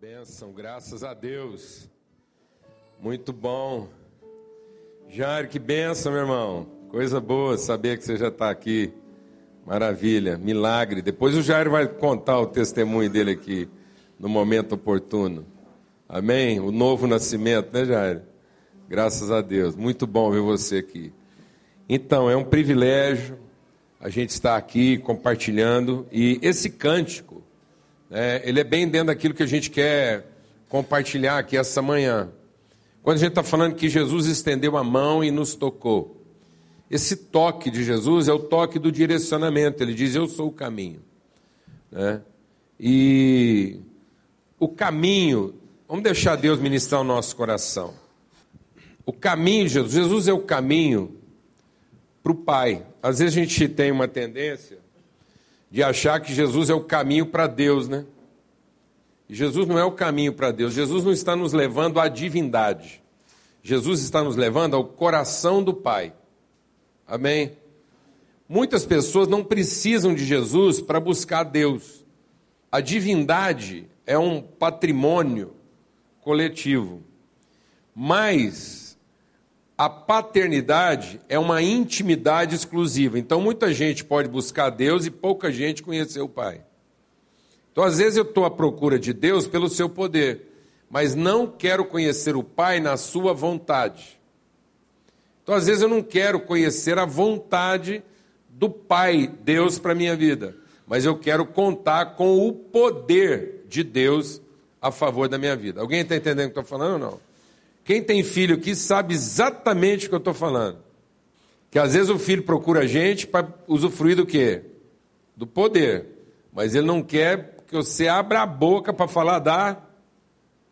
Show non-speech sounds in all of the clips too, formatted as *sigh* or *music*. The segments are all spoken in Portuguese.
Bênção, graças a Deus. Muito bom. Jair, que bênção, meu irmão. Coisa boa saber que você já está aqui. Maravilha, milagre. Depois o Jair vai contar o testemunho dele aqui, no momento oportuno. Amém? O novo nascimento, né, Jair? Graças a Deus. Muito bom ver você aqui. Então, é um privilégio a gente estar aqui compartilhando. E esse cântico, né, ele é bem dentro daquilo que a gente quer compartilhar aqui essa manhã. Quando a gente está falando que Jesus estendeu a mão e nos tocou. Esse toque de Jesus é o toque do direcionamento. Ele diz: Eu sou o caminho. Né? E o caminho, vamos deixar Deus ministrar o nosso coração. O caminho Jesus, Jesus é o caminho para o Pai. Às vezes a gente tem uma tendência de achar que Jesus é o caminho para Deus, né? Jesus não é o caminho para Deus. Jesus não está nos levando à divindade. Jesus está nos levando ao coração do Pai. Amém? Muitas pessoas não precisam de Jesus para buscar Deus. A divindade é um patrimônio coletivo. Mas a paternidade é uma intimidade exclusiva. Então muita gente pode buscar Deus e pouca gente conhecer o Pai. Então, às vezes, eu estou à procura de Deus pelo seu poder, mas não quero conhecer o Pai na sua vontade. Então, às vezes, eu não quero conhecer a vontade do Pai, Deus, para a minha vida, mas eu quero contar com o poder de Deus a favor da minha vida. Alguém está entendendo o que eu estou falando ou não? Quem tem filho aqui sabe exatamente o que eu estou falando. Que às vezes o filho procura a gente para usufruir do quê? Do poder. Mas ele não quer que você abra a boca para falar da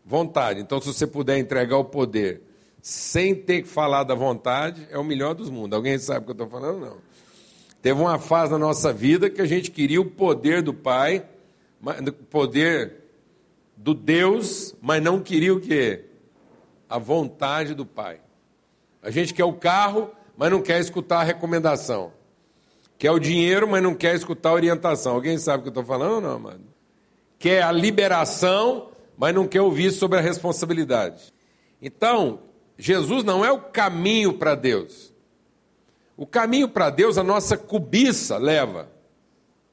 vontade. Então, se você puder entregar o poder sem ter que falar da vontade, é o melhor dos mundos. Alguém sabe o que eu estou falando? Não. Teve uma fase na nossa vida que a gente queria o poder do Pai, o poder do Deus, mas não queria o quê? A vontade do Pai. A gente quer o carro, mas não quer escutar a recomendação. Quer o dinheiro, mas não quer escutar a orientação. Alguém sabe o que eu estou falando não, mano? quer a liberação, mas não quer ouvir sobre a responsabilidade. Então, Jesus não é o caminho para Deus. O caminho para Deus a nossa cobiça leva.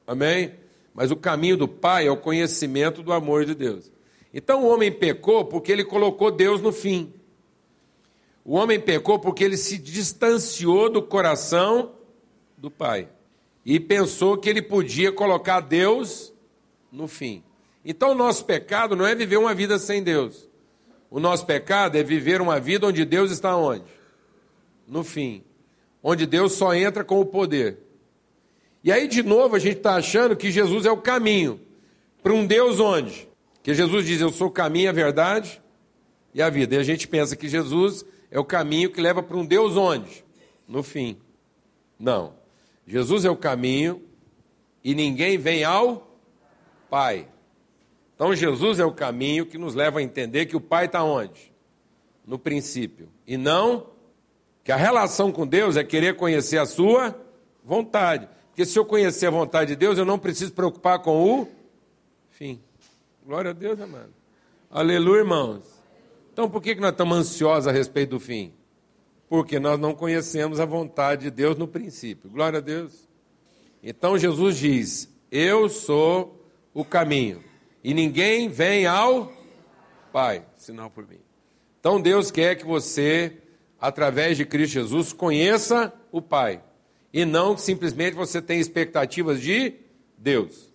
Amém? Mas o caminho do Pai é o conhecimento do amor de Deus. Então o homem pecou porque ele colocou Deus no fim. O homem pecou porque ele se distanciou do coração do Pai e pensou que ele podia colocar Deus no fim. Então, o nosso pecado não é viver uma vida sem Deus. O nosso pecado é viver uma vida onde Deus está onde? No fim. Onde Deus só entra com o poder. E aí, de novo, a gente está achando que Jesus é o caminho. Para um Deus onde? Que Jesus diz: Eu sou o caminho, a verdade e a vida. E a gente pensa que Jesus é o caminho que leva para um Deus onde? No fim. Não. Jesus é o caminho e ninguém vem ao Pai então Jesus é o caminho que nos leva a entender que o Pai está onde? No princípio. E não que a relação com Deus é querer conhecer a sua vontade. Porque se eu conhecer a vontade de Deus, eu não preciso preocupar com o fim. Glória a Deus, amado. Aleluia, irmãos. Então por que nós estamos ansiosos a respeito do fim? Porque nós não conhecemos a vontade de Deus no princípio. Glória a Deus. Então Jesus diz: Eu sou o caminho e ninguém vem ao Pai, senão por mim. Então Deus quer que você, através de Cristo Jesus, conheça o Pai. E não simplesmente você tenha expectativas de Deus.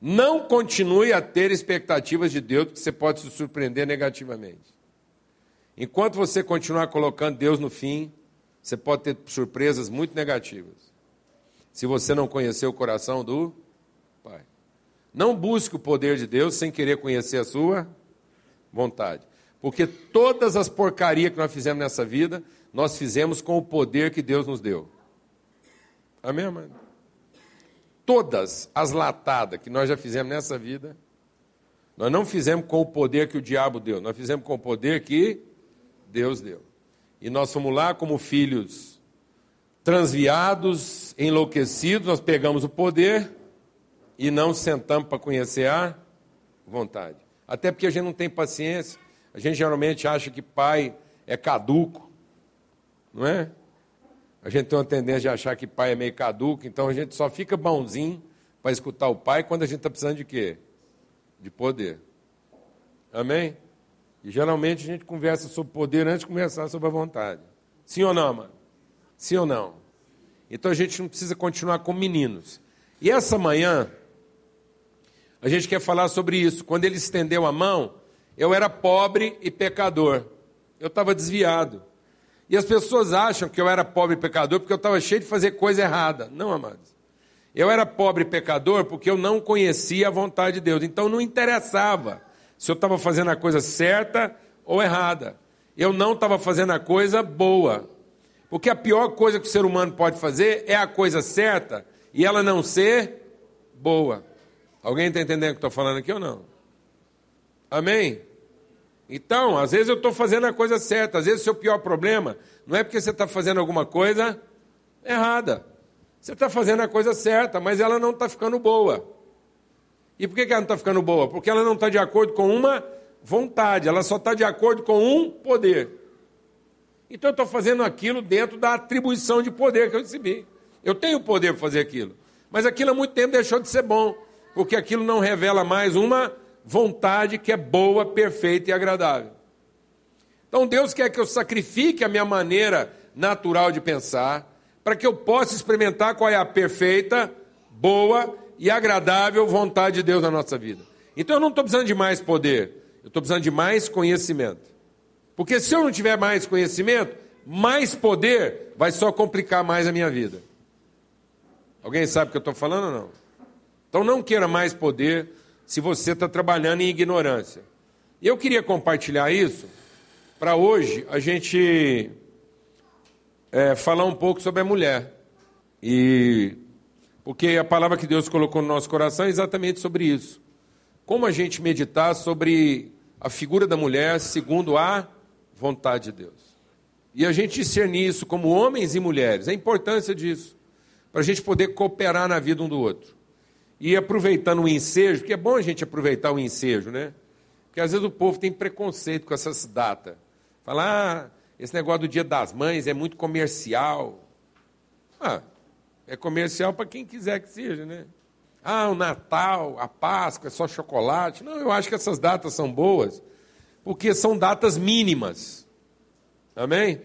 Não continue a ter expectativas de Deus, porque você pode se surpreender negativamente. Enquanto você continuar colocando Deus no fim, você pode ter surpresas muito negativas. Se você não conhecer o coração do não busque o poder de Deus sem querer conhecer a sua vontade. Porque todas as porcarias que nós fizemos nessa vida, nós fizemos com o poder que Deus nos deu. Amém, mãe? Todas as latadas que nós já fizemos nessa vida, nós não fizemos com o poder que o diabo deu, nós fizemos com o poder que Deus deu. E nós fomos lá como filhos transviados, enlouquecidos, nós pegamos o poder e não sentamos para conhecer a vontade. Até porque a gente não tem paciência. A gente geralmente acha que pai é caduco, não é? A gente tem uma tendência de achar que pai é meio caduco, então a gente só fica bonzinho para escutar o pai quando a gente está precisando de quê? De poder. Amém? E geralmente a gente conversa sobre poder antes de conversar sobre a vontade. Sim ou não, mano? Sim ou não? Então a gente não precisa continuar como meninos. E essa manhã, a gente quer falar sobre isso. Quando ele estendeu a mão, eu era pobre e pecador. Eu estava desviado. E as pessoas acham que eu era pobre pecador porque eu estava cheio de fazer coisa errada. Não, amados. Eu era pobre pecador porque eu não conhecia a vontade de Deus. Então não interessava se eu estava fazendo a coisa certa ou errada. Eu não estava fazendo a coisa boa. Porque a pior coisa que o ser humano pode fazer é a coisa certa e ela não ser boa. Alguém está entendendo o que estou falando aqui ou não? Amém? Então, às vezes eu estou fazendo a coisa certa, às vezes o seu pior problema não é porque você está fazendo alguma coisa errada. Você está fazendo a coisa certa, mas ela não está ficando boa. E por que ela não está ficando boa? Porque ela não está de acordo com uma vontade, ela só está de acordo com um poder. Então eu estou fazendo aquilo dentro da atribuição de poder que eu recebi. Eu tenho poder para fazer aquilo. Mas aquilo há muito tempo deixou de ser bom porque aquilo não revela mais uma vontade que é boa, perfeita e agradável. Então Deus quer que eu sacrifique a minha maneira natural de pensar, para que eu possa experimentar qual é a perfeita, boa e agradável vontade de Deus na nossa vida. Então eu não estou precisando de mais poder, eu estou precisando de mais conhecimento. Porque se eu não tiver mais conhecimento, mais poder vai só complicar mais a minha vida. Alguém sabe o que eu estou falando ou não? Então não queira mais poder se você está trabalhando em ignorância. E eu queria compartilhar isso para hoje a gente é, falar um pouco sobre a mulher. E porque a palavra que Deus colocou no nosso coração é exatamente sobre isso. Como a gente meditar sobre a figura da mulher segundo a vontade de Deus. E a gente discernir isso como homens e mulheres, a importância disso, para a gente poder cooperar na vida um do outro. E aproveitando o ensejo, porque é bom a gente aproveitar o ensejo, né? Porque às vezes o povo tem preconceito com essas datas. Fala, ah, esse negócio do Dia das Mães é muito comercial. Ah, é comercial para quem quiser que seja, né? Ah, o Natal, a Páscoa é só chocolate. Não, eu acho que essas datas são boas, porque são datas mínimas. Amém?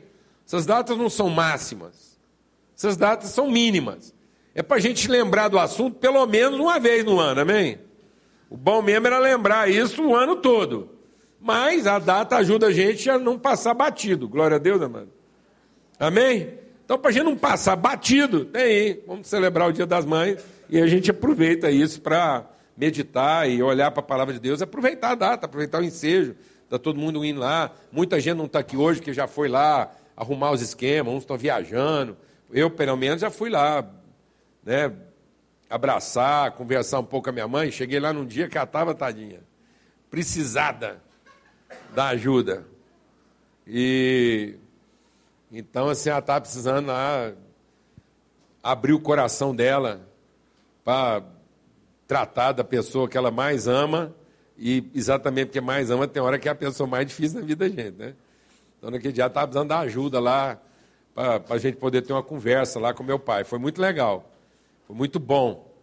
Essas datas não são máximas. Essas datas são mínimas. É para a gente lembrar do assunto pelo menos uma vez no ano, amém? O bom mesmo era lembrar isso o ano todo. Mas a data ajuda a gente a não passar batido. Glória a Deus, amado. Amém? Então, para a gente não passar batido, tem aí. Vamos celebrar o Dia das Mães e a gente aproveita isso para meditar e olhar para a palavra de Deus, aproveitar a data, aproveitar o ensejo. Está todo mundo indo lá. Muita gente não está aqui hoje que já foi lá arrumar os esquemas, uns estão viajando. Eu, pelo menos, já fui lá né, abraçar, conversar um pouco com a minha mãe. Cheguei lá num dia que ela estava, tadinha, precisada da ajuda. E então, assim, ela estava precisando lá abrir o coração dela para tratar da pessoa que ela mais ama. E exatamente porque mais ama, tem hora que é a pessoa mais difícil na vida da gente, né? Então, naquele dia, estava precisando da ajuda lá, para a gente poder ter uma conversa lá com meu pai. Foi muito legal. Foi muito bom.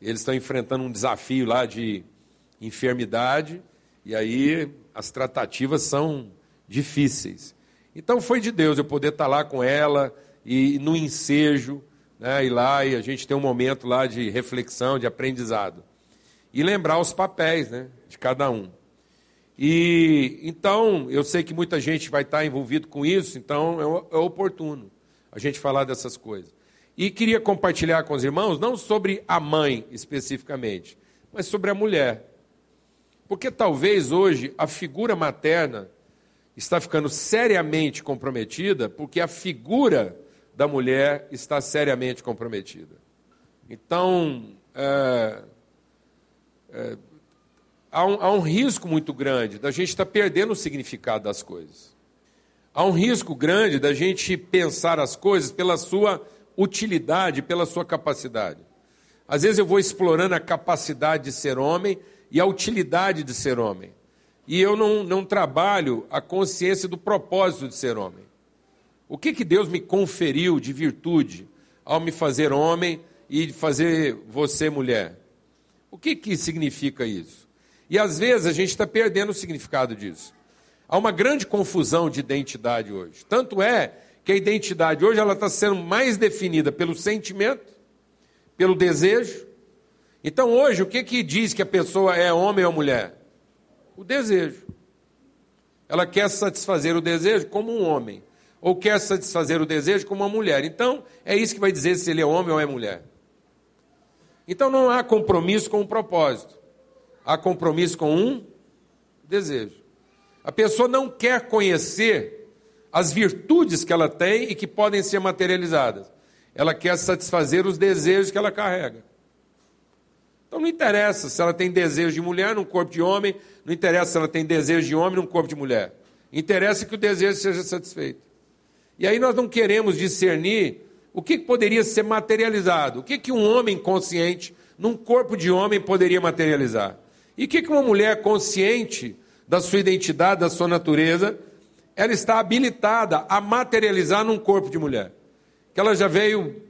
Eles estão enfrentando um desafio lá de enfermidade, e aí as tratativas são difíceis. Então foi de Deus eu poder estar lá com ela e no ensejo, né, ir lá e a gente tem um momento lá de reflexão, de aprendizado. E lembrar os papéis né, de cada um. E então, eu sei que muita gente vai estar envolvido com isso, então é, é oportuno a gente falar dessas coisas. E queria compartilhar com os irmãos, não sobre a mãe especificamente, mas sobre a mulher. Porque talvez hoje a figura materna está ficando seriamente comprometida, porque a figura da mulher está seriamente comprometida. Então, é, é, há, um, há um risco muito grande da gente estar perdendo o significado das coisas. Há um risco grande da gente pensar as coisas pela sua utilidade pela sua capacidade. Às vezes eu vou explorando a capacidade de ser homem e a utilidade de ser homem. E eu não, não trabalho a consciência do propósito de ser homem. O que, que Deus me conferiu de virtude ao me fazer homem e fazer você mulher? O que, que significa isso? E às vezes a gente está perdendo o significado disso. Há uma grande confusão de identidade hoje. Tanto é que a identidade hoje ela está sendo mais definida pelo sentimento, pelo desejo. Então hoje o que, que diz que a pessoa é homem ou mulher? O desejo. Ela quer satisfazer o desejo como um homem, ou quer satisfazer o desejo como uma mulher. Então é isso que vai dizer se ele é homem ou é mulher. Então não há compromisso com um propósito, há compromisso com um desejo. A pessoa não quer conhecer as virtudes que ela tem e que podem ser materializadas. Ela quer satisfazer os desejos que ela carrega. Então não interessa se ela tem desejo de mulher num corpo de homem, não interessa se ela tem desejo de homem num corpo de mulher. Interessa que o desejo seja satisfeito. E aí nós não queremos discernir o que poderia ser materializado. O que, que um homem consciente, num corpo de homem, poderia materializar? E o que, que uma mulher consciente da sua identidade, da sua natureza, ela está habilitada a materializar num corpo de mulher? Que ela já veio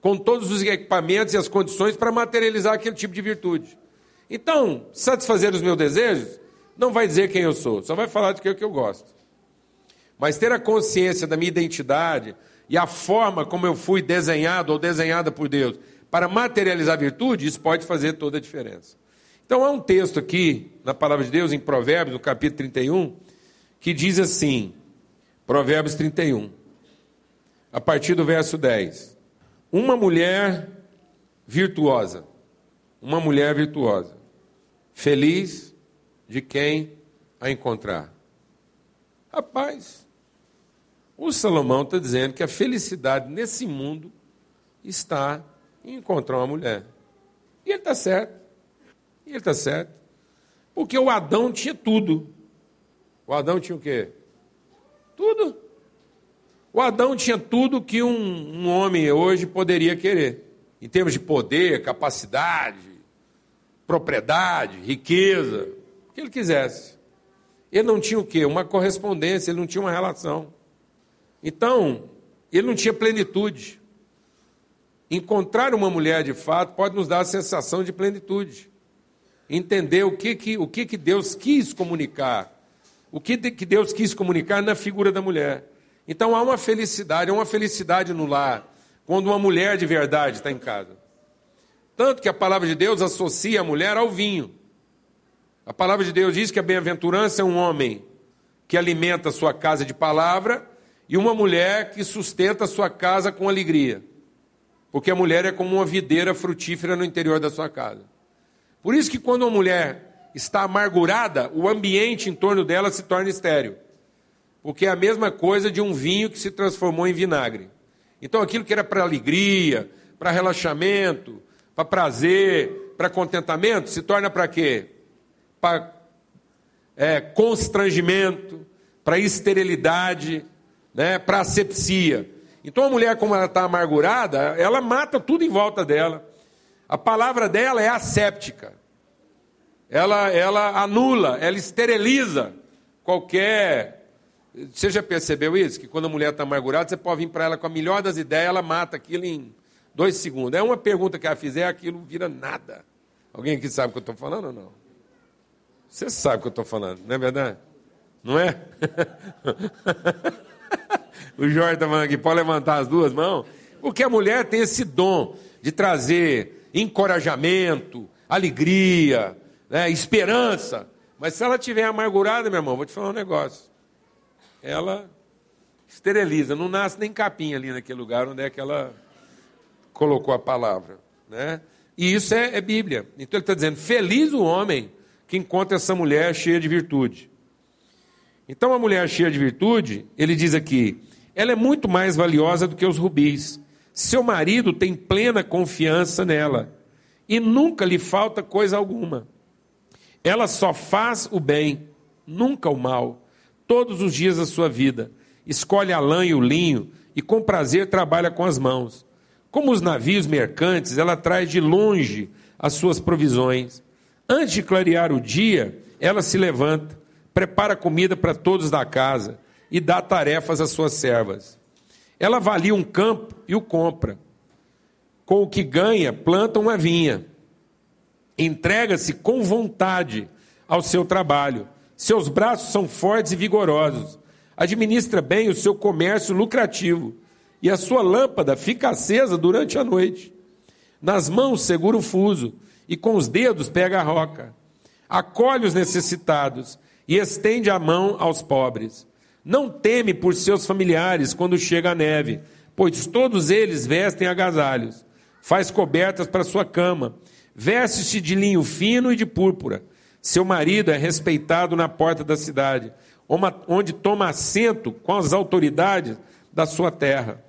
com todos os equipamentos e as condições para materializar aquele tipo de virtude. Então, satisfazer os meus desejos não vai dizer quem eu sou, só vai falar de que eu gosto. Mas ter a consciência da minha identidade, e a forma como eu fui desenhado ou desenhada por Deus para materializar a virtude, isso pode fazer toda a diferença. Então há um texto aqui na palavra de Deus, em Provérbios, no capítulo 31, que diz assim: Provérbios 31, a partir do verso 10. Uma mulher virtuosa, uma mulher virtuosa, feliz de quem a encontrar. Rapaz, o Salomão está dizendo que a felicidade nesse mundo está em encontrar uma mulher. E ele está certo. E ele está certo. Porque o Adão tinha tudo. O Adão tinha o quê? Tudo. O Adão tinha tudo que um, um homem hoje poderia querer. Em termos de poder, capacidade, propriedade, riqueza, o que ele quisesse. Ele não tinha o quê? Uma correspondência, ele não tinha uma relação. Então, ele não tinha plenitude. Encontrar uma mulher de fato pode nos dar a sensação de plenitude. Entender o que, que, o que, que Deus quis comunicar. O que, Deus quis comunicar na figura da mulher. Então há uma felicidade, há uma felicidade no lar, quando uma mulher de verdade está em casa. Tanto que a palavra de Deus associa a mulher ao vinho. A palavra de Deus diz que a bem-aventurança é um homem que alimenta a sua casa de palavra e uma mulher que sustenta a sua casa com alegria. Porque a mulher é como uma videira frutífera no interior da sua casa. Por isso que quando uma mulher está amargurada, o ambiente em torno dela se torna estéril. Porque é a mesma coisa de um vinho que se transformou em vinagre. Então aquilo que era para alegria, para relaxamento, para prazer, para contentamento, se torna para quê? Para é, constrangimento, para esterilidade, né, para asepsia. Então a mulher, como ela está amargurada, ela mata tudo em volta dela. A palavra dela é asséptica. Ela, ela anula, ela esteriliza qualquer. Você já percebeu isso? Que quando a mulher está amargurada, você pode vir para ela com a melhor das ideias, ela mata aquilo em dois segundos. É uma pergunta que ela fizer, aquilo vira nada. Alguém aqui sabe o que eu estou falando ou não? Você sabe o que eu estou falando, não é verdade? Não é? *laughs* o Jorge está falando aqui, pode levantar as duas mãos? Porque a mulher tem esse dom de trazer encorajamento, alegria, né, esperança. Mas se ela estiver amargurada, meu irmão, vou te falar um negócio. Ela esteriliza, não nasce nem capinha ali naquele lugar onde é que ela colocou a palavra. Né? E isso é, é Bíblia. Então ele está dizendo: feliz o homem que encontra essa mulher cheia de virtude. Então, a mulher cheia de virtude, ele diz aqui, ela é muito mais valiosa do que os rubis. Seu marido tem plena confiança nela e nunca lhe falta coisa alguma. Ela só faz o bem, nunca o mal, todos os dias da sua vida. Escolhe a lã e o linho e com prazer trabalha com as mãos. Como os navios mercantes, ela traz de longe as suas provisões. Antes de clarear o dia, ela se levanta, prepara comida para todos da casa e dá tarefas às suas servas. Ela avalia um campo e o compra. Com o que ganha, planta uma vinha. Entrega-se com vontade ao seu trabalho. Seus braços são fortes e vigorosos. Administra bem o seu comércio lucrativo. E a sua lâmpada fica acesa durante a noite. Nas mãos segura o fuso e com os dedos pega a roca. Acolhe os necessitados e estende a mão aos pobres. Não teme por seus familiares quando chega a neve, pois todos eles vestem agasalhos. Faz cobertas para sua cama, veste-se de linho fino e de púrpura. Seu marido é respeitado na porta da cidade, onde toma assento com as autoridades da sua terra.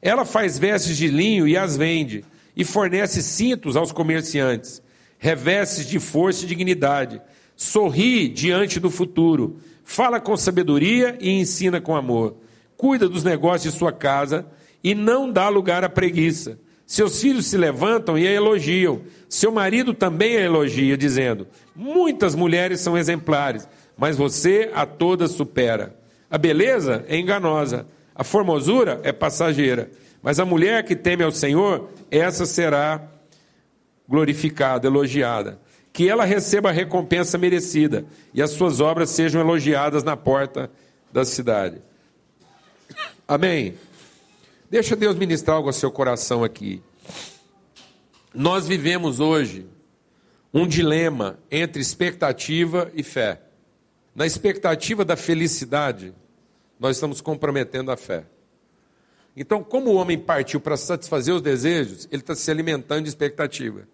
Ela faz vestes de linho e as vende, e fornece cintos aos comerciantes, revestes de força e dignidade. Sorri diante do futuro fala com sabedoria e ensina com amor. Cuida dos negócios de sua casa e não dá lugar à preguiça. Seus filhos se levantam e a elogiam. Seu marido também a elogia, dizendo: Muitas mulheres são exemplares, mas você a todas supera. A beleza é enganosa, a formosura é passageira, mas a mulher que teme ao Senhor, essa será glorificada, elogiada que ela receba a recompensa merecida e as suas obras sejam elogiadas na porta da cidade. Amém. Deixa Deus ministrar algo ao seu coração aqui. Nós vivemos hoje um dilema entre expectativa e fé. Na expectativa da felicidade, nós estamos comprometendo a fé. Então, como o homem partiu para satisfazer os desejos, ele está se alimentando de expectativa.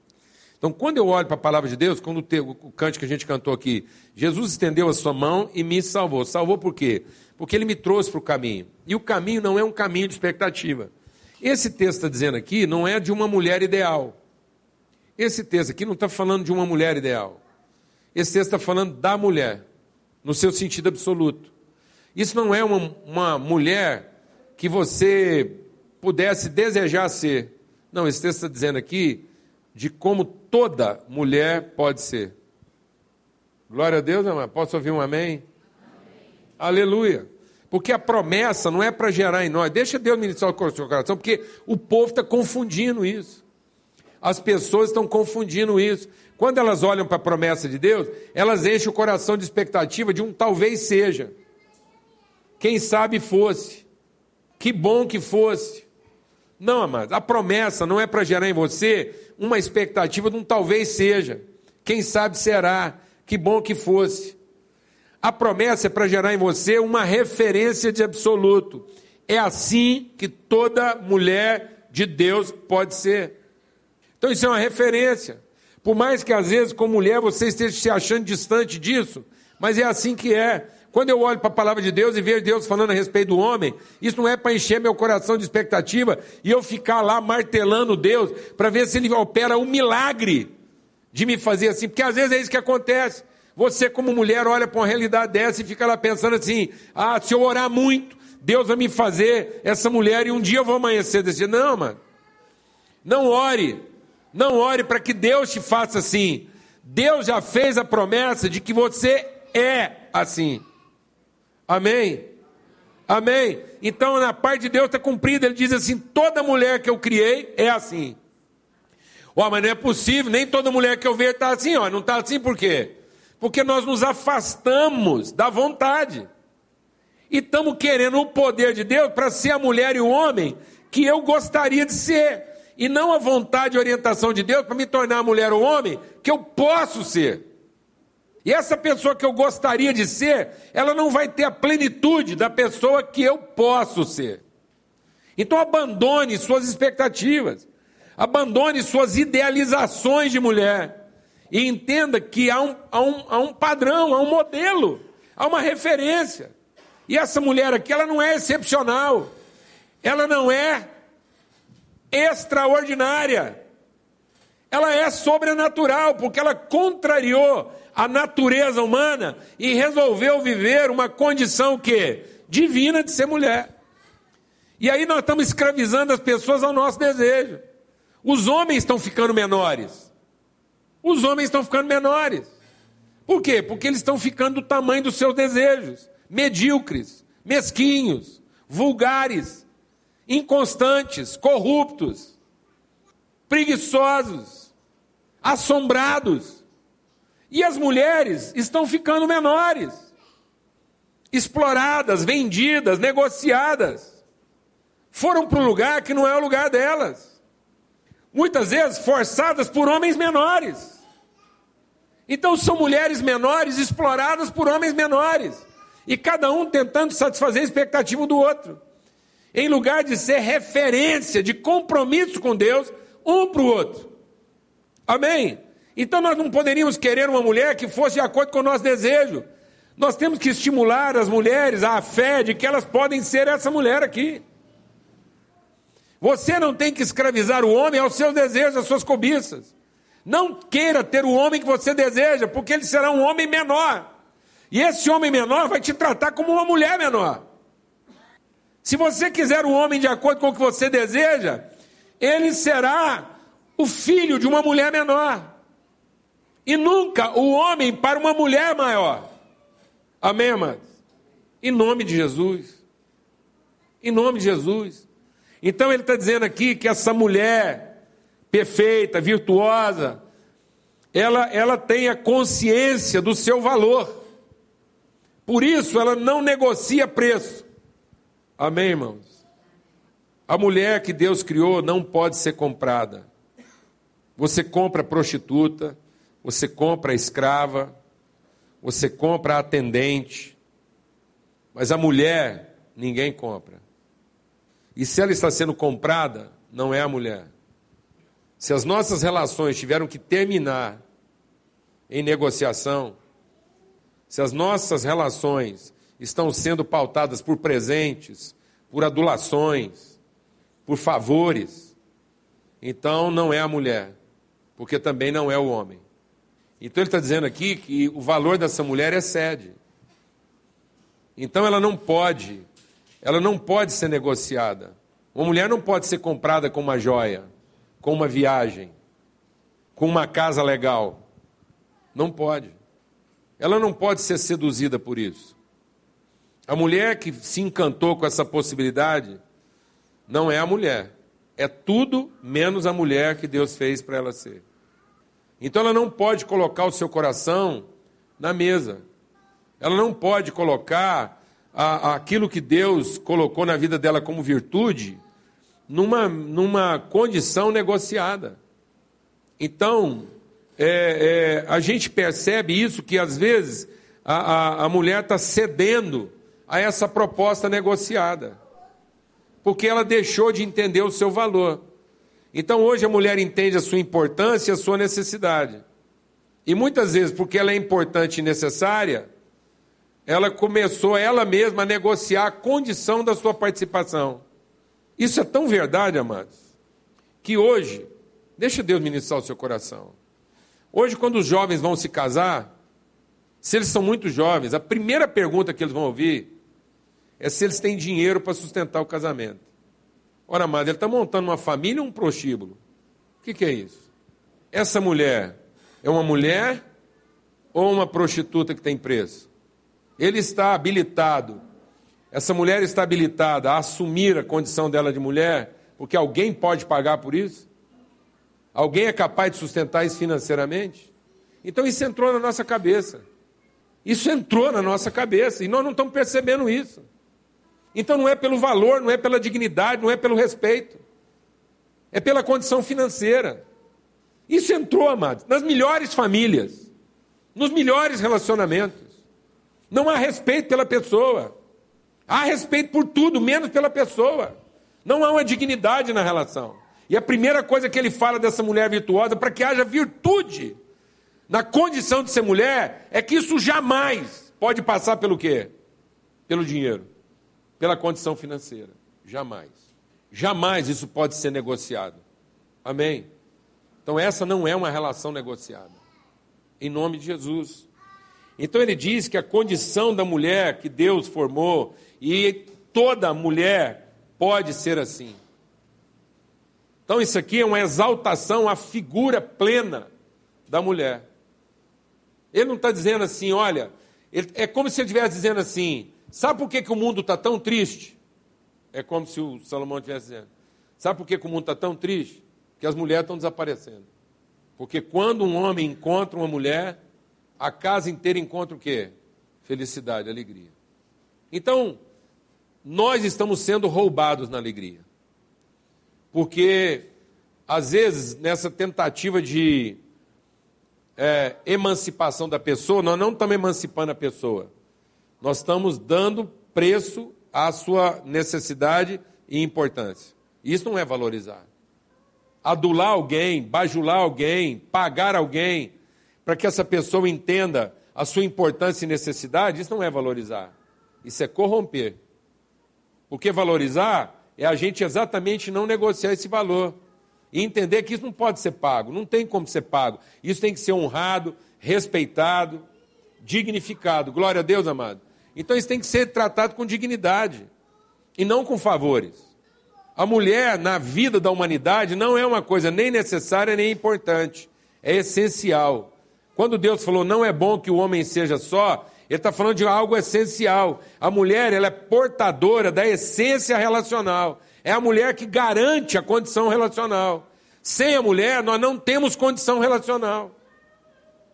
Então, quando eu olho para a palavra de Deus, quando o, o cante que a gente cantou aqui, Jesus estendeu a sua mão e me salvou. Salvou por quê? Porque ele me trouxe para o caminho. E o caminho não é um caminho de expectativa. Esse texto está dizendo aqui não é de uma mulher ideal. Esse texto aqui não está falando de uma mulher ideal. Esse texto está falando da mulher, no seu sentido absoluto. Isso não é uma, uma mulher que você pudesse desejar ser. Não, esse texto está dizendo aqui de como toda mulher pode ser. Glória a Deus, irmã. Posso ouvir um amém? amém? Aleluia. Porque a promessa não é para gerar em nós. Deixa Deus ministrar o seu coração, porque o povo está confundindo isso. As pessoas estão confundindo isso. Quando elas olham para a promessa de Deus, elas enchem o coração de expectativa de um talvez seja. Quem sabe fosse. Que bom que fosse. Não, amados, a promessa não é para gerar em você uma expectativa de um talvez seja. Quem sabe será. Que bom que fosse. A promessa é para gerar em você uma referência de absoluto. É assim que toda mulher de Deus pode ser. Então isso é uma referência. Por mais que às vezes, como mulher, você esteja se achando distante disso, mas é assim que é. Quando eu olho para a palavra de Deus e vejo Deus falando a respeito do homem, isso não é para encher meu coração de expectativa e eu ficar lá martelando Deus para ver se ele opera um milagre de me fazer assim, porque às vezes é isso que acontece. Você, como mulher, olha para uma realidade dessa e fica lá pensando assim: ah, se eu orar muito, Deus vai me fazer essa mulher e um dia eu vou amanhecer desse. Não, mano. Não ore. Não ore para que Deus te faça assim. Deus já fez a promessa de que você é assim. Amém? Amém? Então, na parte de Deus está cumprida. Ele diz assim: toda mulher que eu criei é assim. Ó, mas não é possível, nem toda mulher que eu vejo está assim, ó. Não está assim por quê? Porque nós nos afastamos da vontade. E estamos querendo o poder de Deus para ser a mulher e o homem que eu gostaria de ser. E não a vontade e orientação de Deus para me tornar a mulher ou homem que eu posso ser. E essa pessoa que eu gostaria de ser, ela não vai ter a plenitude da pessoa que eu posso ser. Então abandone suas expectativas, abandone suas idealizações de mulher e entenda que há um, há um, há um padrão, há um modelo, há uma referência. E essa mulher aqui, ela não é excepcional, ela não é extraordinária, ela é sobrenatural, porque ela contrariou a natureza humana e resolveu viver uma condição que divina de ser mulher. E aí nós estamos escravizando as pessoas ao nosso desejo. Os homens estão ficando menores. Os homens estão ficando menores. Por quê? Porque eles estão ficando do tamanho dos seus desejos, medíocres, mesquinhos, vulgares, inconstantes, corruptos, preguiçosos, assombrados. E as mulheres estão ficando menores, exploradas, vendidas, negociadas. Foram para um lugar que não é o lugar delas. Muitas vezes forçadas por homens menores. Então são mulheres menores exploradas por homens menores. E cada um tentando satisfazer a expectativa do outro. Em lugar de ser referência de compromisso com Deus, um para o outro. Amém? Então nós não poderíamos querer uma mulher que fosse de acordo com o nosso desejo. Nós temos que estimular as mulheres à fé de que elas podem ser essa mulher aqui. Você não tem que escravizar o homem aos seus desejos, às suas cobiças. Não queira ter o homem que você deseja, porque ele será um homem menor. E esse homem menor vai te tratar como uma mulher menor. Se você quiser um homem de acordo com o que você deseja, ele será o filho de uma mulher menor. E nunca o homem para uma mulher maior. Amém, amados? Em nome de Jesus. Em nome de Jesus. Então ele está dizendo aqui que essa mulher perfeita, virtuosa, ela, ela tem a consciência do seu valor. Por isso ela não negocia preço. Amém, irmãos? A mulher que Deus criou não pode ser comprada. Você compra prostituta, você compra escrava, você compra atendente, mas a mulher ninguém compra. E se ela está sendo comprada, não é a mulher. Se as nossas relações tiveram que terminar em negociação, se as nossas relações estão sendo pautadas por presentes, por adulações, por favores, então não é a mulher, porque também não é o homem. Então ele está dizendo aqui que o valor dessa mulher excede. Então ela não pode ela não pode ser negociada. Uma mulher não pode ser comprada com uma joia, com uma viagem, com uma casa legal. Não pode. Ela não pode ser seduzida por isso. A mulher que se encantou com essa possibilidade não é a mulher. É tudo menos a mulher que Deus fez para ela ser. Então ela não pode colocar o seu coração na mesa. Ela não pode colocar a, aquilo que Deus colocou na vida dela como virtude numa, numa condição negociada. Então, é, é, a gente percebe isso, que às vezes a, a, a mulher está cedendo a essa proposta negociada, porque ela deixou de entender o seu valor. Então hoje a mulher entende a sua importância e a sua necessidade. E muitas vezes, porque ela é importante e necessária, ela começou ela mesma a negociar a condição da sua participação. Isso é tão verdade, amados, que hoje, deixa Deus ministrar o seu coração. Hoje, quando os jovens vão se casar, se eles são muito jovens, a primeira pergunta que eles vão ouvir é se eles têm dinheiro para sustentar o casamento. Ora, amado, ele está montando uma família ou um prostíbulo? O que, que é isso? Essa mulher é uma mulher ou uma prostituta que tem preço? Ele está habilitado, essa mulher está habilitada a assumir a condição dela de mulher, porque alguém pode pagar por isso? Alguém é capaz de sustentar isso financeiramente? Então isso entrou na nossa cabeça. Isso entrou na nossa cabeça e nós não estamos percebendo isso. Então não é pelo valor, não é pela dignidade, não é pelo respeito. É pela condição financeira. Isso entrou, amados, nas melhores famílias, nos melhores relacionamentos. Não há respeito pela pessoa. Há respeito por tudo, menos pela pessoa. Não há uma dignidade na relação. E a primeira coisa que ele fala dessa mulher virtuosa, para que haja virtude na condição de ser mulher, é que isso jamais pode passar pelo quê? Pelo dinheiro, pela condição financeira. Jamais. Jamais isso pode ser negociado. Amém? Então, essa não é uma relação negociada. Em nome de Jesus. Então ele diz que a condição da mulher que Deus formou, e toda mulher pode ser assim. Então isso aqui é uma exaltação à figura plena da mulher. Ele não está dizendo assim, olha, ele, é como se ele estivesse dizendo assim: sabe por que, que o mundo está tão triste? É como se o Salomão estivesse dizendo: sabe por que, que o mundo está tão triste? Que as mulheres estão desaparecendo. Porque quando um homem encontra uma mulher, a casa inteira encontra o quê? Felicidade, alegria. Então, nós estamos sendo roubados na alegria. Porque, às vezes, nessa tentativa de é, emancipação da pessoa, nós não estamos emancipando a pessoa. Nós estamos dando preço à sua necessidade e importância. Isso não é valorizar. Adular alguém, bajular alguém, pagar alguém, para que essa pessoa entenda a sua importância e necessidade, isso não é valorizar. Isso é corromper. Porque valorizar é a gente exatamente não negociar esse valor. E entender que isso não pode ser pago, não tem como ser pago. Isso tem que ser honrado, respeitado, dignificado. Glória a Deus, amado. Então isso tem que ser tratado com dignidade e não com favores. A mulher na vida da humanidade não é uma coisa nem necessária nem importante, é essencial. Quando Deus falou não é bom que o homem seja só, ele está falando de algo essencial. A mulher ela é portadora da essência relacional. É a mulher que garante a condição relacional. Sem a mulher, nós não temos condição relacional.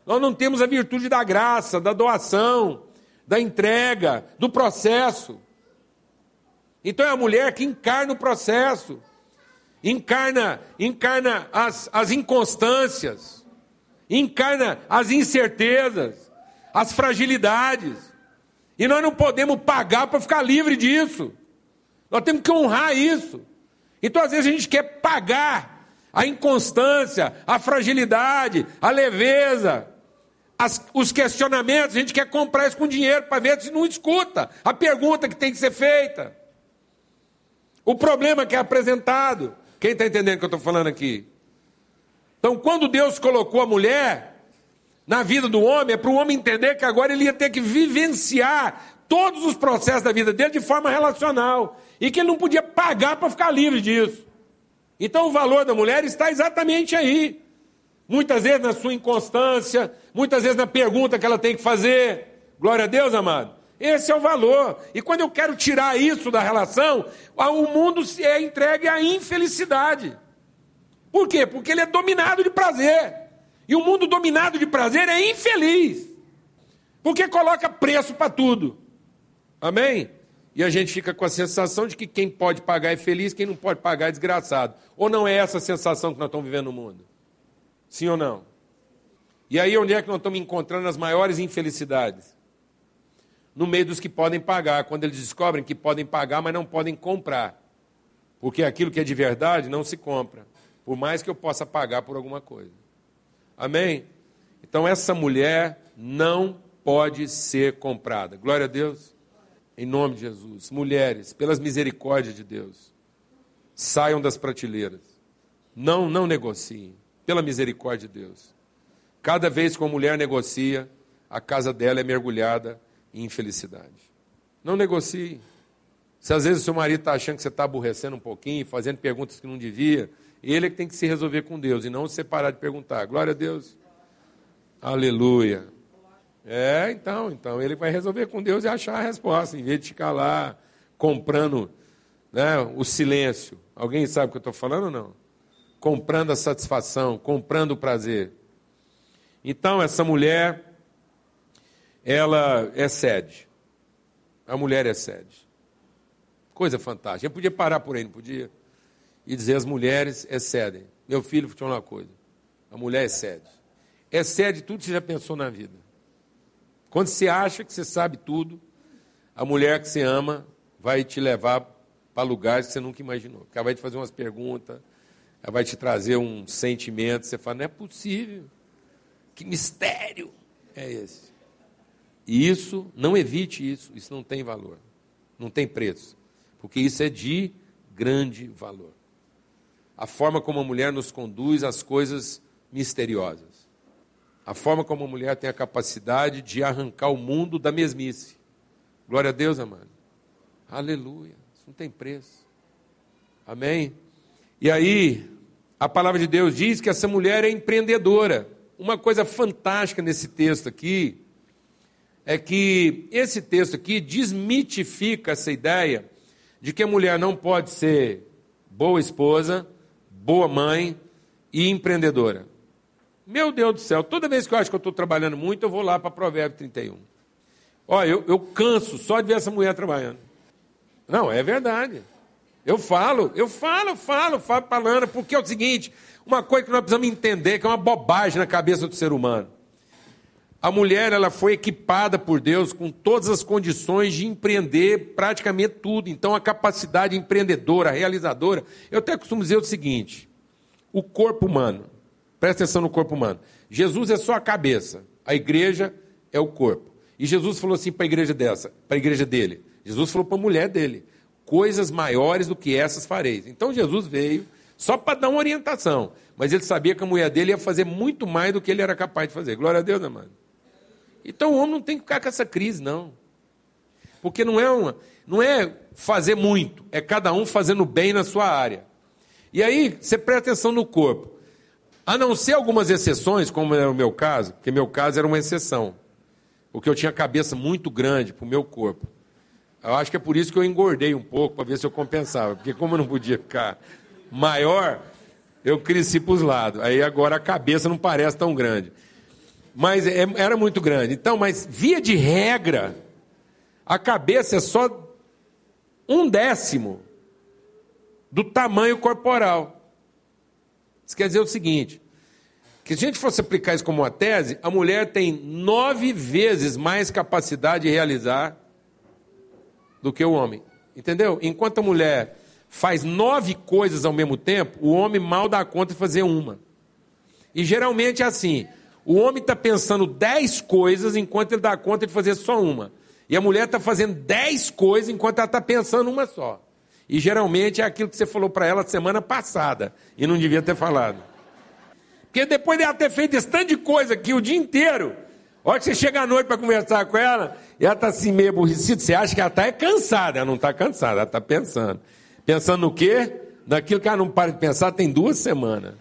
Nós não temos a virtude da graça, da doação, da entrega, do processo. Então é a mulher que encarna o processo, encarna, encarna as, as inconstâncias, encarna as incertezas, as fragilidades. E nós não podemos pagar para ficar livre disso. Nós temos que honrar isso. Então, às vezes, a gente quer pagar a inconstância, a fragilidade, a leveza, as, os questionamentos, a gente quer comprar isso com dinheiro para ver se não escuta a pergunta que tem que ser feita. O problema que é apresentado. Quem está entendendo o que eu estou falando aqui? Então, quando Deus colocou a mulher na vida do homem, é para o homem entender que agora ele ia ter que vivenciar todos os processos da vida dele de forma relacional e que ele não podia pagar para ficar livre disso. Então o valor da mulher está exatamente aí. Muitas vezes na sua inconstância, muitas vezes na pergunta que ela tem que fazer. Glória a Deus, amado. Esse é o valor. E quando eu quero tirar isso da relação, o mundo é entregue à infelicidade. Por quê? Porque ele é dominado de prazer. E o mundo dominado de prazer é infeliz. Porque coloca preço para tudo. Amém? E a gente fica com a sensação de que quem pode pagar é feliz, quem não pode pagar é desgraçado. Ou não é essa a sensação que nós estamos vivendo no mundo? Sim ou não? E aí onde é que nós estamos encontrando as maiores infelicidades? No meio dos que podem pagar, quando eles descobrem que podem pagar, mas não podem comprar. Porque aquilo que é de verdade não se compra, por mais que eu possa pagar por alguma coisa. Amém? Então essa mulher não pode ser comprada. Glória a Deus. Em nome de Jesus. Mulheres, pelas misericórdias de Deus, saiam das prateleiras. Não, não negociem. Pela misericórdia de Deus. Cada vez que uma mulher negocia, a casa dela é mergulhada em infelicidade. Não negocie. Se às vezes o seu marido está achando que você está aborrecendo um pouquinho, fazendo perguntas que não devia, ele é que tem que se resolver com Deus e não se separar de perguntar. Glória a Deus. Aleluia. É, então, então ele vai resolver com Deus e achar a resposta, em vez de ficar lá comprando né, o silêncio. Alguém sabe o que eu estou falando ou não? Comprando a satisfação, comprando o prazer. Então, essa mulher, ela excede. A mulher excede. Coisa fantástica. Eu podia parar por aí, não podia? E dizer as mulheres excedem. Meu filho, vou te falar uma coisa. A mulher excede. Excede tudo que você já pensou na vida. Quando você acha que você sabe tudo, a mulher que você ama vai te levar para lugares que você nunca imaginou. Ela vai te fazer umas perguntas, ela vai te trazer um sentimento, você fala, não é possível. Que mistério é esse? E isso, não evite isso, isso não tem valor, não tem preço, porque isso é de grande valor. A forma como a mulher nos conduz às coisas misteriosas. A forma como a mulher tem a capacidade de arrancar o mundo da mesmice. Glória a Deus, amado. Aleluia. Isso não tem preço. Amém? E aí, a palavra de Deus diz que essa mulher é empreendedora. Uma coisa fantástica nesse texto aqui é que esse texto aqui desmitifica essa ideia de que a mulher não pode ser boa esposa, boa mãe e empreendedora. Meu Deus do céu, toda vez que eu acho que eu estou trabalhando muito, eu vou lá para Provérbio 31. Olha, eu, eu canso só de ver essa mulher trabalhando. Não, é verdade. Eu falo, eu falo, falo, falo falando, porque é o seguinte: uma coisa que nós precisamos entender, que é uma bobagem na cabeça do ser humano. A mulher ela foi equipada por Deus com todas as condições de empreender praticamente tudo. Então, a capacidade empreendedora, realizadora. Eu até costumo dizer o seguinte: o corpo humano, presta atenção no corpo humano. Jesus é só a cabeça, a igreja é o corpo. E Jesus falou assim para a igreja dessa, para a igreja dele. Jesus falou para a mulher dele: coisas maiores do que essas fareis. Então Jesus veio só para dar uma orientação, mas ele sabia que a mulher dele ia fazer muito mais do que ele era capaz de fazer. Glória a Deus, amado. Então o homem não tem que ficar com essa crise, não. Porque não é, uma, não é fazer muito, é cada um fazendo bem na sua área. E aí, você presta atenção no corpo. A não ser algumas exceções, como era o meu caso, porque meu caso era uma exceção. Porque eu tinha a cabeça muito grande para o meu corpo. Eu acho que é por isso que eu engordei um pouco, para ver se eu compensava. Porque como eu não podia ficar maior, eu cresci para os lados. Aí agora a cabeça não parece tão grande. Mas é, era muito grande. Então, mas via de regra, a cabeça é só um décimo do tamanho corporal. Isso quer dizer o seguinte: que se a gente fosse aplicar isso como uma tese, a mulher tem nove vezes mais capacidade de realizar do que o homem. Entendeu? Enquanto a mulher faz nove coisas ao mesmo tempo, o homem mal dá conta de fazer uma. E geralmente é assim: o homem está pensando dez coisas enquanto ele dá conta de fazer só uma. E a mulher está fazendo dez coisas enquanto ela está pensando uma só. E geralmente é aquilo que você falou para ela semana passada e não devia ter falado. Porque depois de ela ter feito esse tanto de coisa aqui o dia inteiro, Olha que você chega à noite para conversar com ela, e ela está assim meio aborrecida, você acha que ela está é cansada, ela não está cansada, ela está pensando. Pensando no quê? Naquilo que ela não para de pensar tem duas semanas.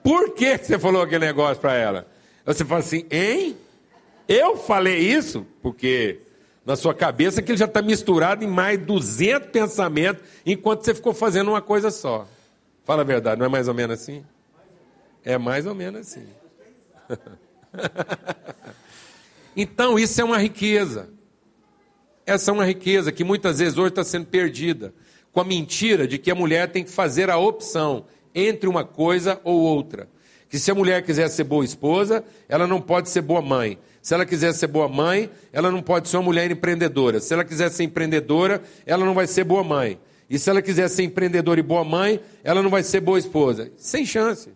Por que você falou aquele negócio para ela? Você fala assim, hein? Eu falei isso? Porque na sua cabeça aquilo já está misturado em mais 200 pensamentos, enquanto você ficou fazendo uma coisa só. Fala a verdade, não é mais ou menos assim? É mais ou menos assim. *laughs* *laughs* então, isso é uma riqueza. Essa é uma riqueza que muitas vezes hoje está sendo perdida com a mentira de que a mulher tem que fazer a opção entre uma coisa ou outra. Que se a mulher quiser ser boa esposa, ela não pode ser boa mãe. Se ela quiser ser boa mãe, ela não pode ser uma mulher empreendedora. Se ela quiser ser empreendedora, ela não vai ser boa mãe. E se ela quiser ser empreendedora e boa mãe, ela não vai ser boa esposa. Sem chance.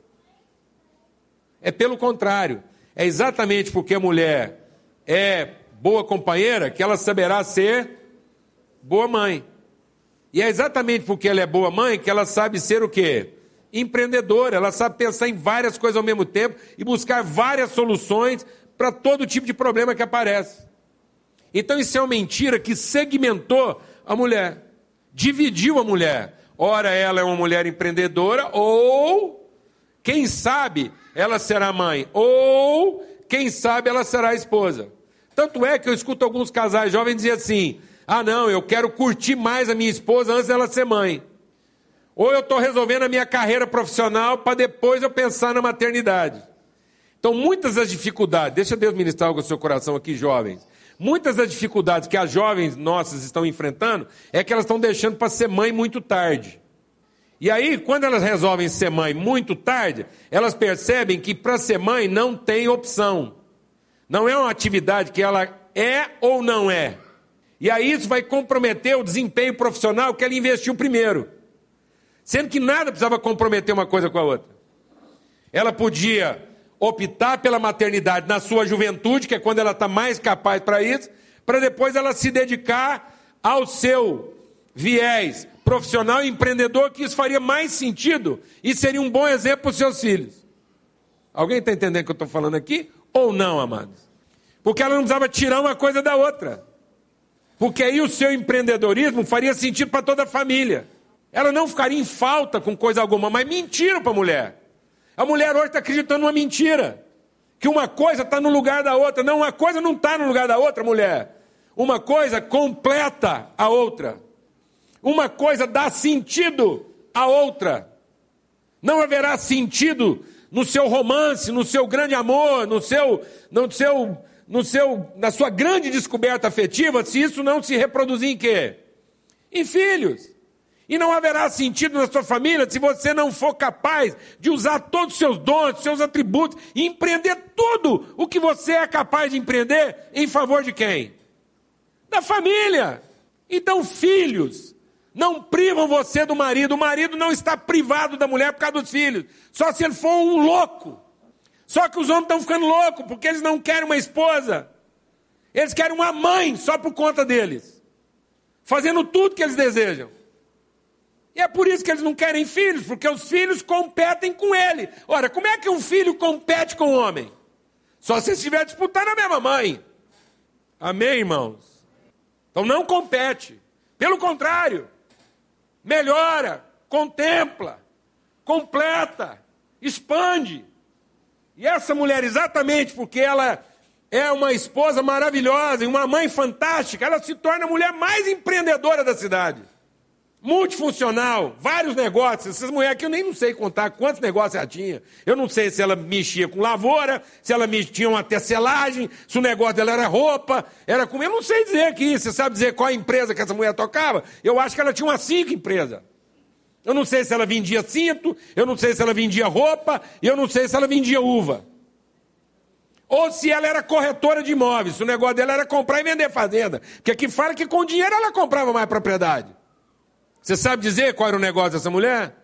É pelo contrário. É exatamente porque a mulher é boa companheira que ela saberá ser boa mãe. E é exatamente porque ela é boa mãe que ela sabe ser o quê? Empreendedora. Ela sabe pensar em várias coisas ao mesmo tempo e buscar várias soluções para todo tipo de problema que aparece. Então isso é uma mentira que segmentou a mulher, dividiu a mulher. Ora, ela é uma mulher empreendedora, ou, quem sabe, ela será mãe, ou, quem sabe, ela será esposa. Tanto é que eu escuto alguns casais jovens dizer assim: ah, não, eu quero curtir mais a minha esposa antes dela ser mãe. Ou eu estou resolvendo a minha carreira profissional para depois eu pensar na maternidade. Então, muitas das dificuldades, deixa Deus ministrar com o seu coração aqui, jovens. Muitas das dificuldades que as jovens nossas estão enfrentando é que elas estão deixando para ser mãe muito tarde. E aí, quando elas resolvem ser mãe muito tarde, elas percebem que para ser mãe não tem opção. Não é uma atividade que ela é ou não é. E aí isso vai comprometer o desempenho profissional que ela investiu primeiro. Sendo que nada precisava comprometer uma coisa com a outra. Ela podia optar pela maternidade na sua juventude, que é quando ela está mais capaz para isso, para depois ela se dedicar ao seu viés profissional e empreendedor, que isso faria mais sentido e seria um bom exemplo para os seus filhos. Alguém está entendendo o que eu estou falando aqui? Ou não, amados? Porque ela não precisava tirar uma coisa da outra. Porque aí o seu empreendedorismo faria sentido para toda a família. Ela não ficaria em falta com coisa alguma, mas mentiram para a mulher. A mulher hoje está acreditando numa mentira. Que uma coisa está no lugar da outra. Não, uma coisa não está no lugar da outra, mulher. Uma coisa completa a outra. Uma coisa dá sentido à outra. Não haverá sentido no seu romance, no seu grande amor, no seu, no seu, no seu, na sua grande descoberta afetiva, se isso não se reproduzir em quê? Em filhos. E não haverá sentido na sua família se você não for capaz de usar todos os seus dons, seus atributos e empreender tudo o que você é capaz de empreender em favor de quem? Da família. Então, filhos, não privam você do marido. O marido não está privado da mulher por causa dos filhos. Só se ele for um louco. Só que os homens estão ficando loucos porque eles não querem uma esposa. Eles querem uma mãe só por conta deles. Fazendo tudo que eles desejam. E é por isso que eles não querem filhos, porque os filhos competem com ele. Ora, como é que um filho compete com o homem? Só se estiver disputando a mesma mãe. Amém, irmãos? Então não compete. Pelo contrário, melhora, contempla, completa, expande. E essa mulher, exatamente porque ela é uma esposa maravilhosa e uma mãe fantástica, ela se torna a mulher mais empreendedora da cidade multifuncional, vários negócios. Essas mulheres aqui eu nem não sei contar quantos negócios ela tinha. Eu não sei se ela mexia com lavoura, se ela tinha uma tecelagem, se o negócio dela era roupa, era com. Eu não sei dizer aqui. Você sabe dizer qual a empresa que essa mulher tocava? Eu acho que ela tinha umas cinco empresas. Eu não sei se ela vendia cinto, eu não sei se ela vendia roupa, eu não sei se ela vendia uva. Ou se ela era corretora de imóveis, se o negócio dela era comprar e vender fazenda. Porque aqui fala que com dinheiro ela comprava mais propriedade. Você sabe dizer qual era o negócio dessa mulher?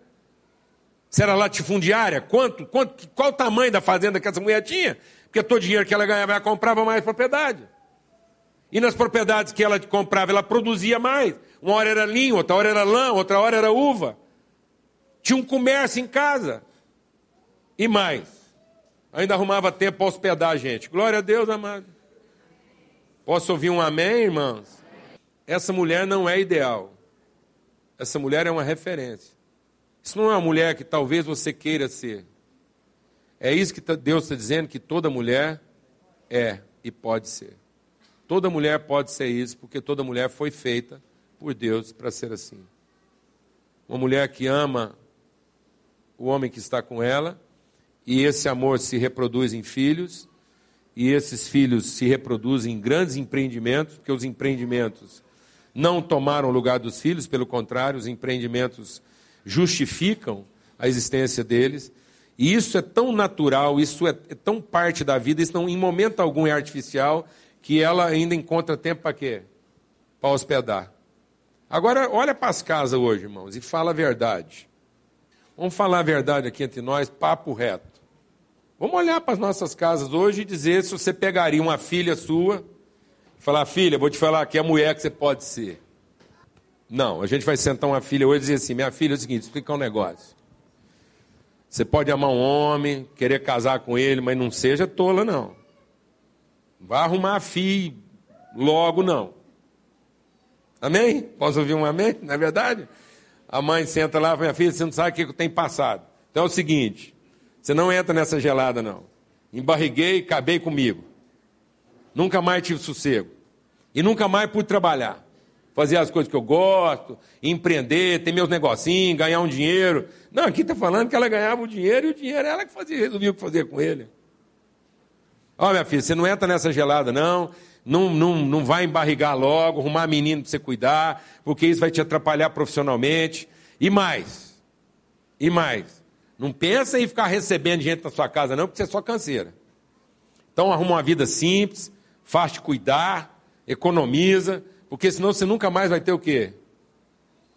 Se era latifundiária? Quanto, quanto, qual o tamanho da fazenda que essa mulher tinha? Porque todo o dinheiro que ela ganhava, ela comprava mais propriedade. E nas propriedades que ela comprava, ela produzia mais. Uma hora era linho, outra hora era lã, outra hora era uva. Tinha um comércio em casa. E mais. Ainda arrumava tempo para hospedar a gente. Glória a Deus, amado. Posso ouvir um amém, irmãos? Essa mulher não é ideal. Essa mulher é uma referência. Isso não é uma mulher que talvez você queira ser. É isso que tá, Deus está dizendo que toda mulher é e pode ser. Toda mulher pode ser isso, porque toda mulher foi feita por Deus para ser assim. Uma mulher que ama o homem que está com ela, e esse amor se reproduz em filhos, e esses filhos se reproduzem em grandes empreendimentos, porque os empreendimentos não tomaram o lugar dos filhos, pelo contrário, os empreendimentos justificam a existência deles. E isso é tão natural, isso é, é tão parte da vida, isso não, em momento algum é artificial, que ela ainda encontra tempo para quê? Para hospedar. Agora, olha para as casas hoje, irmãos, e fala a verdade. Vamos falar a verdade aqui entre nós, papo reto. Vamos olhar para as nossas casas hoje e dizer se você pegaria uma filha sua Falar, filha, vou te falar que é a mulher que você pode ser. Não, a gente vai sentar uma filha hoje e dizer assim: minha filha, é o seguinte, explicar um negócio. Você pode amar um homem, querer casar com ele, mas não seja tola, não. Vai arrumar a filha logo, não. Amém? Posso ouvir um amém? Não é verdade? A mãe senta lá, minha filha, você não sabe o que eu tenho passado. Então é o seguinte: você não entra nessa gelada, não. Embarriguei, acabei comigo. Nunca mais tive sossego. E nunca mais pude trabalhar. Fazer as coisas que eu gosto, empreender, ter meus negocinhos, ganhar um dinheiro. Não, aqui está falando que ela ganhava o dinheiro e o dinheiro ela que fazia, resolvia o que fazer com ele. Ó, minha filha, você não entra nessa gelada, não. Não, não, não vai embarrigar logo, arrumar menino para você cuidar, porque isso vai te atrapalhar profissionalmente. E mais. E mais. Não pensa em ficar recebendo gente na sua casa, não, porque você é só canseira. Então arruma uma vida simples, faz te cuidar, economiza, porque senão você nunca mais vai ter o quê?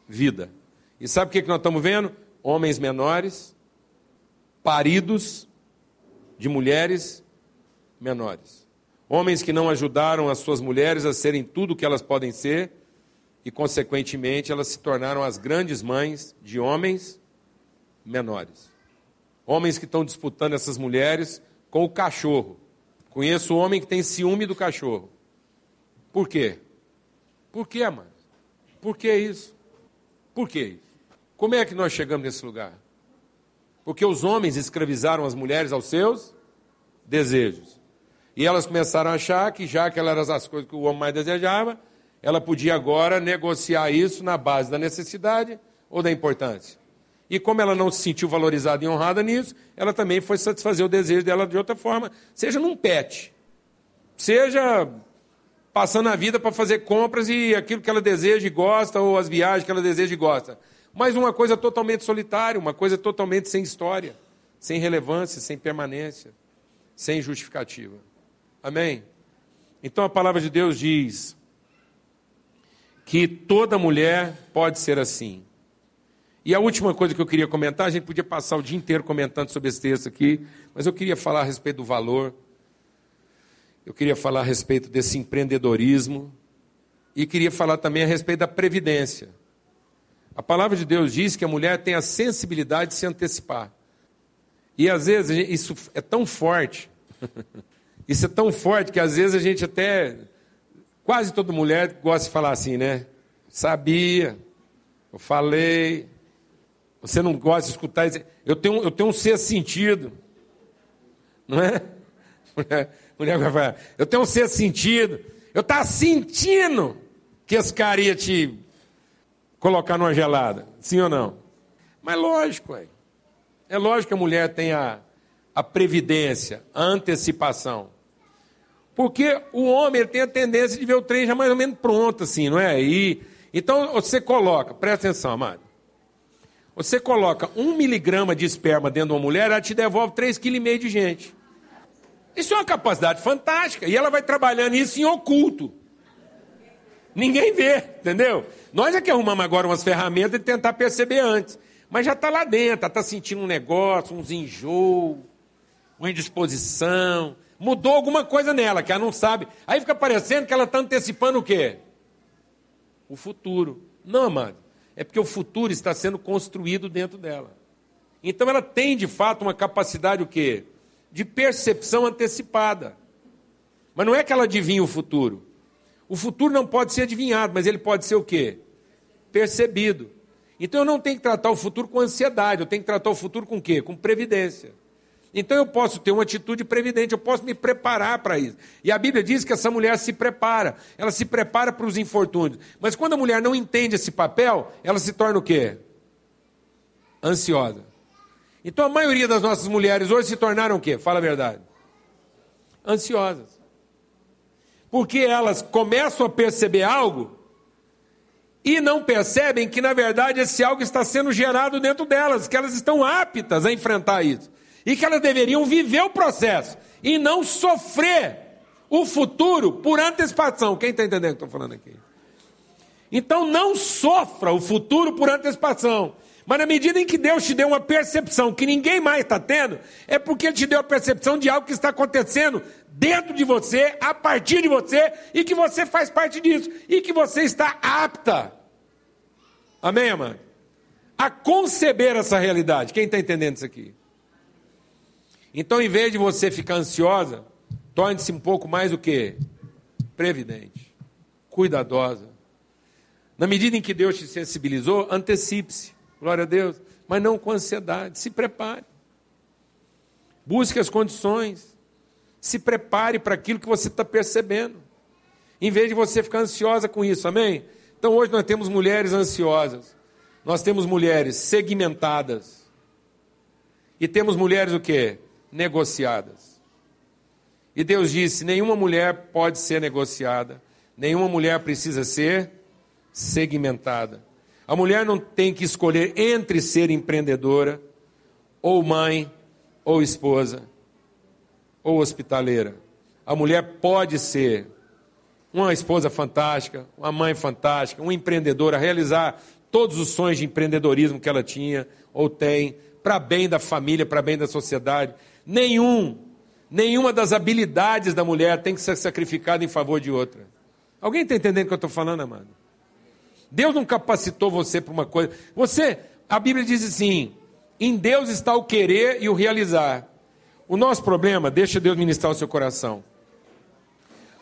Vida. E sabe o que nós estamos vendo? Homens menores, paridos de mulheres menores. Homens que não ajudaram as suas mulheres a serem tudo o que elas podem ser, e, consequentemente, elas se tornaram as grandes mães de homens menores. Homens que estão disputando essas mulheres com o cachorro, Conheço um homem que tem ciúme do cachorro. Por quê? Por quê, mano? Por que isso? Por que? Como é que nós chegamos nesse lugar? Porque os homens escravizaram as mulheres aos seus desejos. E elas começaram a achar que, já que elas eram as coisas que o homem mais desejava, ela podia agora negociar isso na base da necessidade ou da importância. E como ela não se sentiu valorizada e honrada nisso, ela também foi satisfazer o desejo dela de outra forma, seja num pet, seja passando a vida para fazer compras e aquilo que ela deseja e gosta, ou as viagens que ela deseja e gosta. Mas uma coisa totalmente solitária, uma coisa totalmente sem história, sem relevância, sem permanência, sem justificativa. Amém? Então a palavra de Deus diz que toda mulher pode ser assim. E a última coisa que eu queria comentar, a gente podia passar o dia inteiro comentando sobre esse texto aqui, mas eu queria falar a respeito do valor, eu queria falar a respeito desse empreendedorismo, e queria falar também a respeito da previdência. A palavra de Deus diz que a mulher tem a sensibilidade de se antecipar. E às vezes isso é tão forte, *laughs* isso é tão forte que às vezes a gente até, quase toda mulher gosta de falar assim, né? Sabia, eu falei, você não gosta de escutar eu tenho, eu tenho um sexto sentido. Não é? *laughs* Mulher, mulher vai falar, eu tenho um sexto sentido. Eu estava sentindo que esse cara ia te colocar numa gelada. Sim ou não? Mas lógico, é. É lógico que a mulher tem a, a previdência, a antecipação. Porque o homem tem a tendência de ver o trem já mais ou menos pronto, assim, não é? E, então você coloca, presta atenção, amado. Você coloca um miligrama de esperma dentro de uma mulher, ela te devolve 3,5 kg de gente. Isso é uma capacidade fantástica. E ela vai trabalhando isso em oculto. Ninguém vê, entendeu? Nós é que arrumamos agora umas ferramentas de tentar perceber antes. Mas já está lá dentro, está sentindo um negócio, uns enjoos, uma indisposição. Mudou alguma coisa nela, que ela não sabe. Aí fica parecendo que ela está antecipando o quê? O futuro. Não, amado é porque o futuro está sendo construído dentro dela. Então ela tem de fato uma capacidade o quê? De percepção antecipada. Mas não é que ela adivinha o futuro. O futuro não pode ser adivinhado, mas ele pode ser o quê? Percebido. Então eu não tenho que tratar o futuro com ansiedade, eu tenho que tratar o futuro com o quê? Com previdência. Então eu posso ter uma atitude previdente, eu posso me preparar para isso. E a Bíblia diz que essa mulher se prepara, ela se prepara para os infortúnios. Mas quando a mulher não entende esse papel, ela se torna o quê? Ansiosa. Então a maioria das nossas mulheres hoje se tornaram o quê? Fala a verdade. Ansiosas. Porque elas começam a perceber algo e não percebem que, na verdade, esse algo está sendo gerado dentro delas, que elas estão aptas a enfrentar isso e que elas deveriam viver o processo e não sofrer o futuro por antecipação. Quem está entendendo o que estou falando aqui? Então não sofra o futuro por antecipação. Mas na medida em que Deus te deu uma percepção que ninguém mais está tendo, é porque Ele te deu a percepção de algo que está acontecendo dentro de você, a partir de você, e que você faz parte disso, e que você está apta. Amém, amado? A conceber essa realidade. Quem está entendendo isso aqui? Então, em vez de você ficar ansiosa, torne-se um pouco mais o que? Previdente, cuidadosa. Na medida em que Deus te sensibilizou, antecipe-se. Glória a Deus. Mas não com ansiedade. Se prepare. Busque as condições. Se prepare para aquilo que você está percebendo. Em vez de você ficar ansiosa com isso, amém? Então hoje nós temos mulheres ansiosas. Nós temos mulheres segmentadas. E temos mulheres o quê? Negociadas. E Deus disse: nenhuma mulher pode ser negociada, nenhuma mulher precisa ser segmentada. A mulher não tem que escolher entre ser empreendedora, ou mãe, ou esposa, ou hospitaleira. A mulher pode ser uma esposa fantástica, uma mãe fantástica, uma empreendedora, realizar todos os sonhos de empreendedorismo que ela tinha ou tem, para bem da família, para bem da sociedade. Nenhum, nenhuma das habilidades da mulher tem que ser sacrificada em favor de outra. Alguém está entendendo o que eu estou falando, amado? Deus não capacitou você para uma coisa. Você, a Bíblia diz assim: em Deus está o querer e o realizar. O nosso problema, deixa Deus ministrar o seu coração.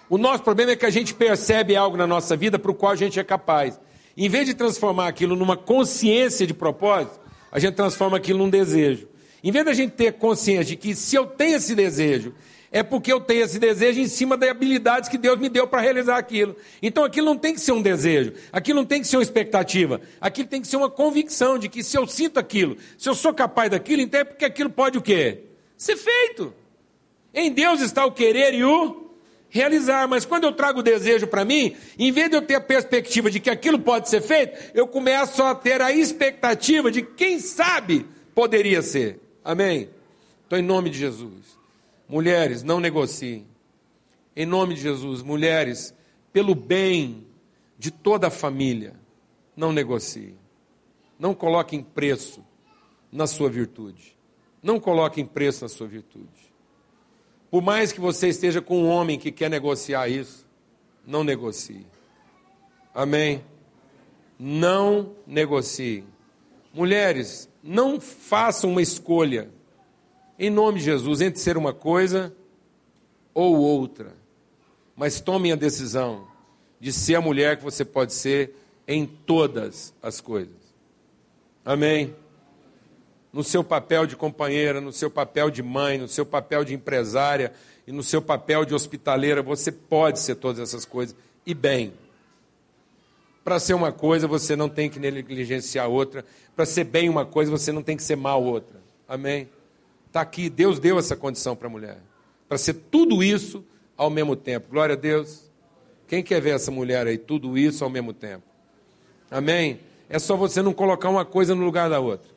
O nosso problema é que a gente percebe algo na nossa vida para o qual a gente é capaz. Em vez de transformar aquilo numa consciência de propósito, a gente transforma aquilo num desejo. Em vez da gente ter consciência de que se eu tenho esse desejo, é porque eu tenho esse desejo em cima das habilidades que Deus me deu para realizar aquilo. Então aquilo não tem que ser um desejo, aquilo não tem que ser uma expectativa, aquilo tem que ser uma convicção de que se eu sinto aquilo, se eu sou capaz daquilo, então é porque aquilo pode o quê? Ser feito. Em Deus está o querer e o realizar. Mas quando eu trago o desejo para mim, em vez de eu ter a perspectiva de que aquilo pode ser feito, eu começo a ter a expectativa de quem sabe poderia ser. Amém? Então, em nome de Jesus, mulheres, não negociem. Em nome de Jesus, mulheres, pelo bem de toda a família, não negociem. Não coloquem preço na sua virtude. Não coloquem preço na sua virtude. Por mais que você esteja com um homem que quer negociar isso, não negocie. Amém? Não negocie. Mulheres, não façam uma escolha, em nome de Jesus, entre ser uma coisa ou outra. Mas tomem a decisão de ser a mulher que você pode ser em todas as coisas. Amém? no seu papel de companheira, no seu papel de mãe, no seu papel de empresária e no seu papel de hospitaleira, você pode ser todas essas coisas e bem. Para ser uma coisa, você não tem que negligenciar outra. Para ser bem uma coisa, você não tem que ser mal outra. Amém? Está aqui, Deus deu essa condição para a mulher. Para ser tudo isso ao mesmo tempo. Glória a Deus. Quem quer ver essa mulher aí, tudo isso ao mesmo tempo? Amém? É só você não colocar uma coisa no lugar da outra.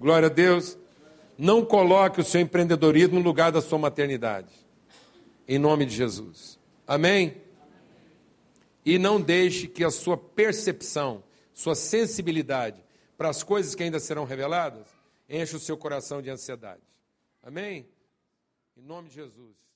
Glória a Deus. Não coloque o seu empreendedorismo no lugar da sua maternidade. Em nome de Jesus. Amém? E não deixe que a sua percepção, sua sensibilidade para as coisas que ainda serão reveladas, enche o seu coração de ansiedade. Amém? Em nome de Jesus.